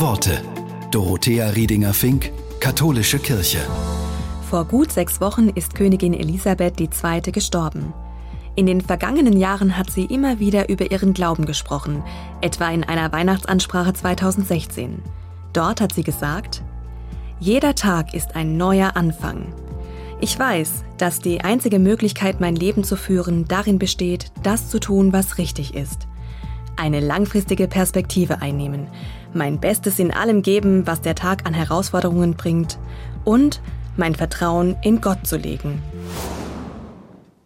Worte. Dorothea Riedinger-Fink, Katholische Kirche. Vor gut sechs Wochen ist Königin Elisabeth II. gestorben. In den vergangenen Jahren hat sie immer wieder über ihren Glauben gesprochen, etwa in einer Weihnachtsansprache 2016. Dort hat sie gesagt, Jeder Tag ist ein neuer Anfang. Ich weiß, dass die einzige Möglichkeit, mein Leben zu führen, darin besteht, das zu tun, was richtig ist. Eine langfristige Perspektive einnehmen, mein Bestes in allem geben, was der Tag an Herausforderungen bringt und mein Vertrauen in Gott zu legen.